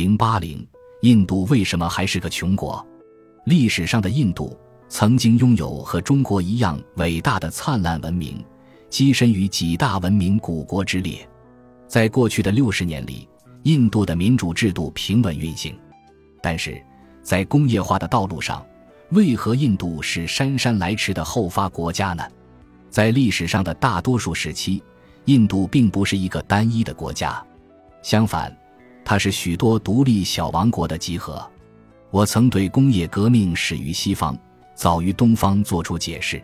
零八零，印度为什么还是个穷国？历史上的印度曾经拥有和中国一样伟大的灿烂文明，跻身于几大文明古国之列。在过去的六十年里，印度的民主制度平稳运行。但是，在工业化的道路上，为何印度是姗姗来迟的后发国家呢？在历史上的大多数时期，印度并不是一个单一的国家，相反。它是许多独立小王国的集合。我曾对工业革命始于西方，早于东方做出解释。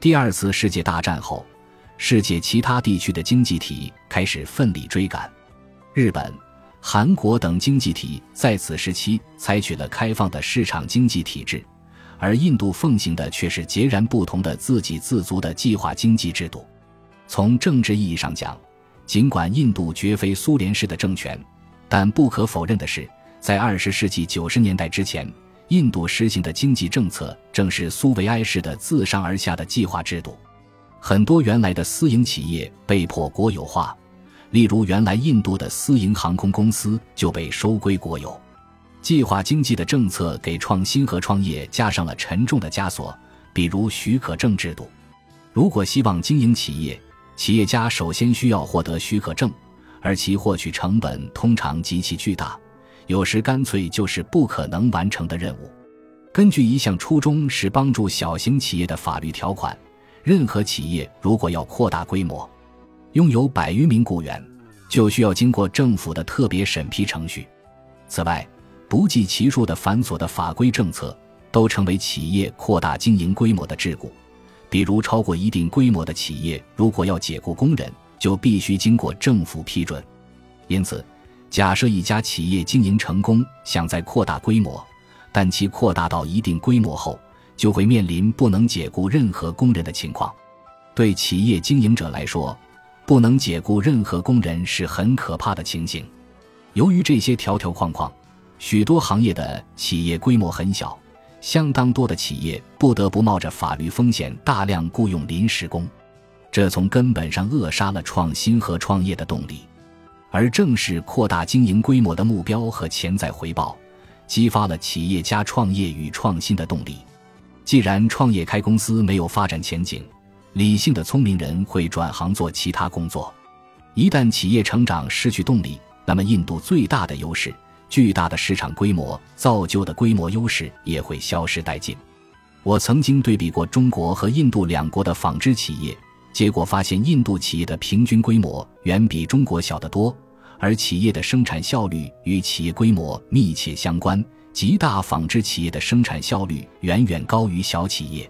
第二次世界大战后，世界其他地区的经济体开始奋力追赶。日本、韩国等经济体在此时期采取了开放的市场经济体制，而印度奉行的却是截然不同的自给自足的计划经济制度。从政治意义上讲，尽管印度绝非苏联式的政权。但不可否认的是，在二十世纪九十年代之前，印度实行的经济政策正是苏维埃式的自上而下的计划制度。很多原来的私营企业被迫国有化，例如原来印度的私营航空公司就被收归国有。计划经济的政策给创新和创业加上了沉重的枷锁，比如许可证制度。如果希望经营企业，企业家首先需要获得许可证。而其获取成本通常极其巨大，有时干脆就是不可能完成的任务。根据一项初衷是帮助小型企业的法律条款，任何企业如果要扩大规模，拥有百余名雇员，就需要经过政府的特别审批程序。此外，不计其数的繁琐的法规政策都成为企业扩大经营规模的桎梏。比如，超过一定规模的企业，如果要解雇工人，就必须经过政府批准，因此，假设一家企业经营成功，想再扩大规模，但其扩大到一定规模后，就会面临不能解雇任何工人的情况。对企业经营者来说，不能解雇任何工人是很可怕的情形。由于这些条条框框，许多行业的企业规模很小，相当多的企业不得不冒着法律风险，大量雇佣临时工。这从根本上扼杀了创新和创业的动力，而正是扩大经营规模的目标和潜在回报，激发了企业家创业与创新的动力。既然创业开公司没有发展前景，理性的聪明人会转行做其他工作。一旦企业成长失去动力，那么印度最大的优势——巨大的市场规模造就的规模优势也会消失殆尽。我曾经对比过中国和印度两国的纺织企业。结果发现，印度企业的平均规模远比中国小得多，而企业的生产效率与企业规模密切相关。极大纺织企业的生产效率远远高于小企业。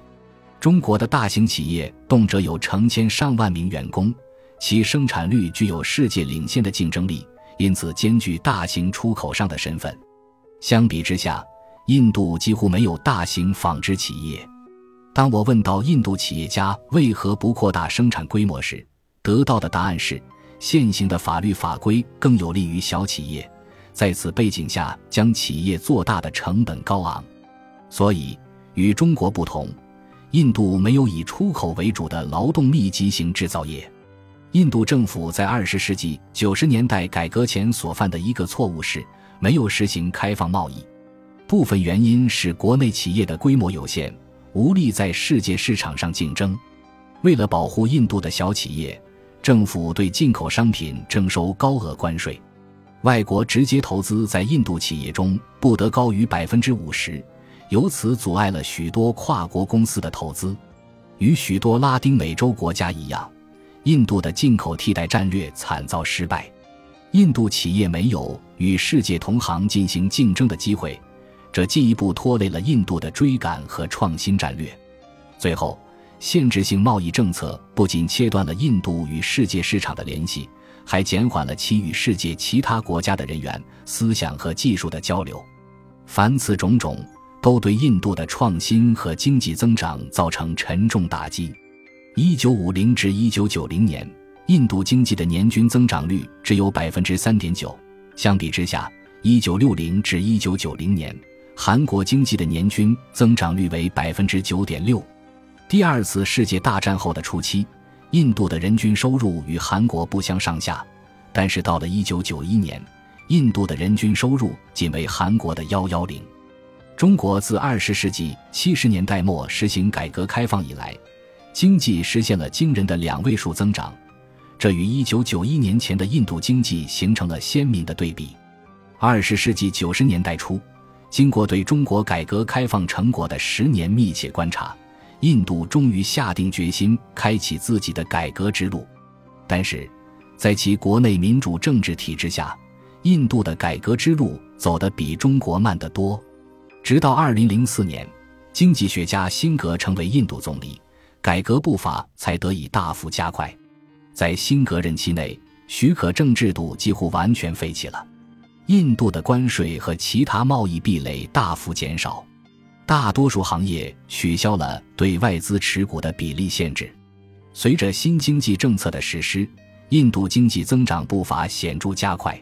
中国的大型企业动辄有成千上万名员工，其生产率具有世界领先的竞争力，因此兼具大型出口商的身份。相比之下，印度几乎没有大型纺织企业。当我问到印度企业家为何不扩大生产规模时，得到的答案是：现行的法律法规更有利于小企业，在此背景下将企业做大的成本高昂。所以，与中国不同，印度没有以出口为主的劳动密集型制造业。印度政府在二十世纪九十年代改革前所犯的一个错误是，没有实行开放贸易。部分原因是国内企业的规模有限。无力在世界市场上竞争。为了保护印度的小企业，政府对进口商品征收高额关税。外国直接投资在印度企业中不得高于百分之五十，由此阻碍了许多跨国公司的投资。与许多拉丁美洲国家一样，印度的进口替代战略惨遭失败。印度企业没有与世界同行进行竞争的机会。这进一步拖累了印度的追赶和创新战略。最后，限制性贸易政策不仅切断了印度与世界市场的联系，还减缓了其与世界其他国家的人员、思想和技术的交流。凡此种种，都对印度的创新和经济增长造成沉重打击。一九五零至一九九零年，印度经济的年均增长率只有百分之三点九。相比之下，一九六零至一九九零年。韩国经济的年均增长率为百分之九点六。第二次世界大战后的初期，印度的人均收入与韩国不相上下。但是到了一九九一年，印度的人均收入仅为韩国的幺幺零。中国自二十世纪七十年代末实行改革开放以来，经济实现了惊人的两位数增长，这与一九九一年前的印度经济形成了鲜明的对比。二十世纪九十年代初，经过对中国改革开放成果的十年密切观察，印度终于下定决心开启自己的改革之路。但是，在其国内民主政治体制下，印度的改革之路走得比中国慢得多。直到二零零四年，经济学家辛格成为印度总理，改革步伐才得以大幅加快。在辛格任期内，许可证制度几乎完全废弃了。印度的关税和其他贸易壁垒大幅减少，大多数行业取消了对外资持股的比例限制。随着新经济政策的实施，印度经济增长步伐显著加快。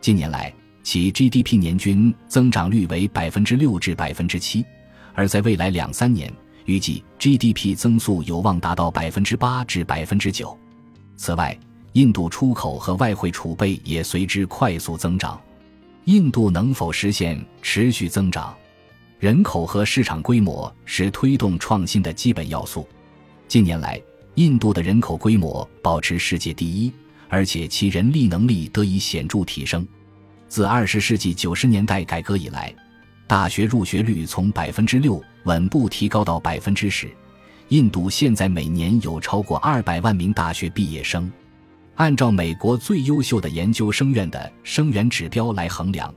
近年来，其 GDP 年均增长率为百分之六至百分之七，而在未来两三年，预计 GDP 增速有望达到百分之八至百分之九。此外，印度出口和外汇储备也随之快速增长。印度能否实现持续增长？人口和市场规模是推动创新的基本要素。近年来，印度的人口规模保持世界第一，而且其人力能力得以显著提升。自二十世纪九十年代改革以来，大学入学率从百分之六稳步提高到百分之十。印度现在每年有超过二百万名大学毕业生。按照美国最优秀的研究生院的生源指标来衡量，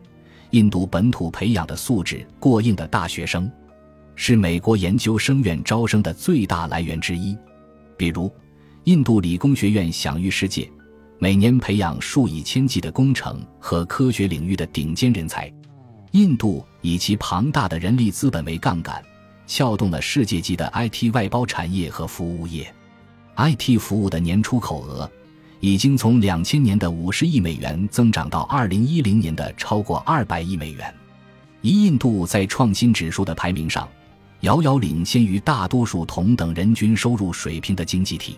印度本土培养的素质过硬的大学生，是美国研究生院招生的最大来源之一。比如，印度理工学院享誉世界，每年培养数以千计的工程和科学领域的顶尖人才。印度以其庞大的人力资本为杠杆，撬动了世界级的 IT 外包产业和服务业。IT 服务的年出口额。已经从两千年的五十亿美元增长到二零一零年的超过二百亿美元。一印度在创新指数的排名上，遥遥领先于大多数同等人均收入水平的经济体。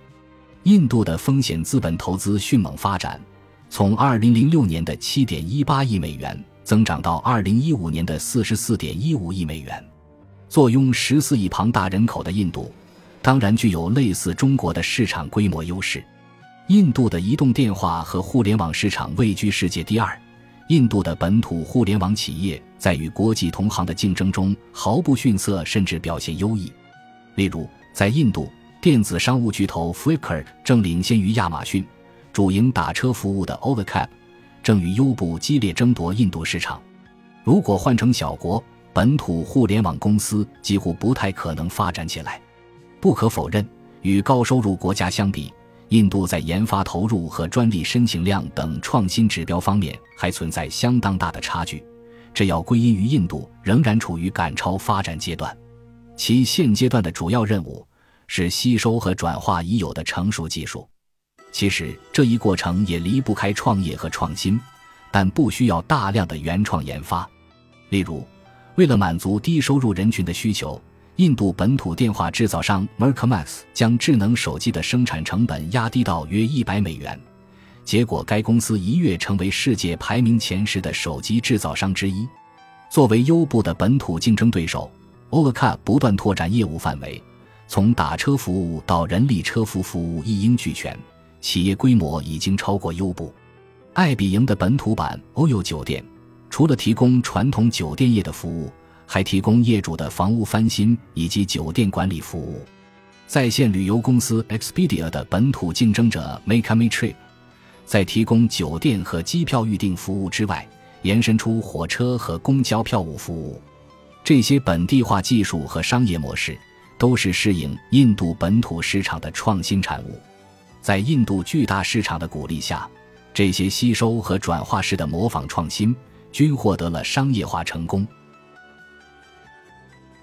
印度的风险资本投资迅猛发展，从二零零六年的七点一八亿美元增长到二零一五年的四十四点一五亿美元。坐拥十四亿庞大人口的印度，当然具有类似中国的市场规模优势。印度的移动电话和互联网市场位居世界第二。印度的本土互联网企业在与国际同行的竞争中毫不逊色，甚至表现优异。例如，在印度，电子商务巨头 Flipkart 正领先于亚马逊；主营打车服务的 Overcab 正与优步激烈争夺印度市场。如果换成小国，本土互联网公司几乎不太可能发展起来。不可否认，与高收入国家相比，印度在研发投入和专利申请量等创新指标方面还存在相当大的差距，这要归因于印度仍然处于赶超发展阶段。其现阶段的主要任务是吸收和转化已有的成熟技术。其实这一过程也离不开创业和创新，但不需要大量的原创研发。例如，为了满足低收入人群的需求。印度本土电话制造商 Mercomax 将智能手机的生产成本压低到约一百美元，结果该公司一跃成为世界排名前十的手机制造商之一。作为优步的本土竞争对手，Ola 不断拓展业务范围，从打车服务到人力车服服务一应俱全，企业规模已经超过优步。爱彼迎的本土版 Oyo 酒店，除了提供传统酒店业的服务。还提供业主的房屋翻新以及酒店管理服务。在线旅游公司 Expedia 的本土竞争者 MakeMeTrip，在提供酒店和机票预订服务之外，延伸出火车和公交票务服务。这些本地化技术和商业模式都是适应印度本土市场的创新产物。在印度巨大市场的鼓励下，这些吸收和转化式的模仿创新均获得了商业化成功。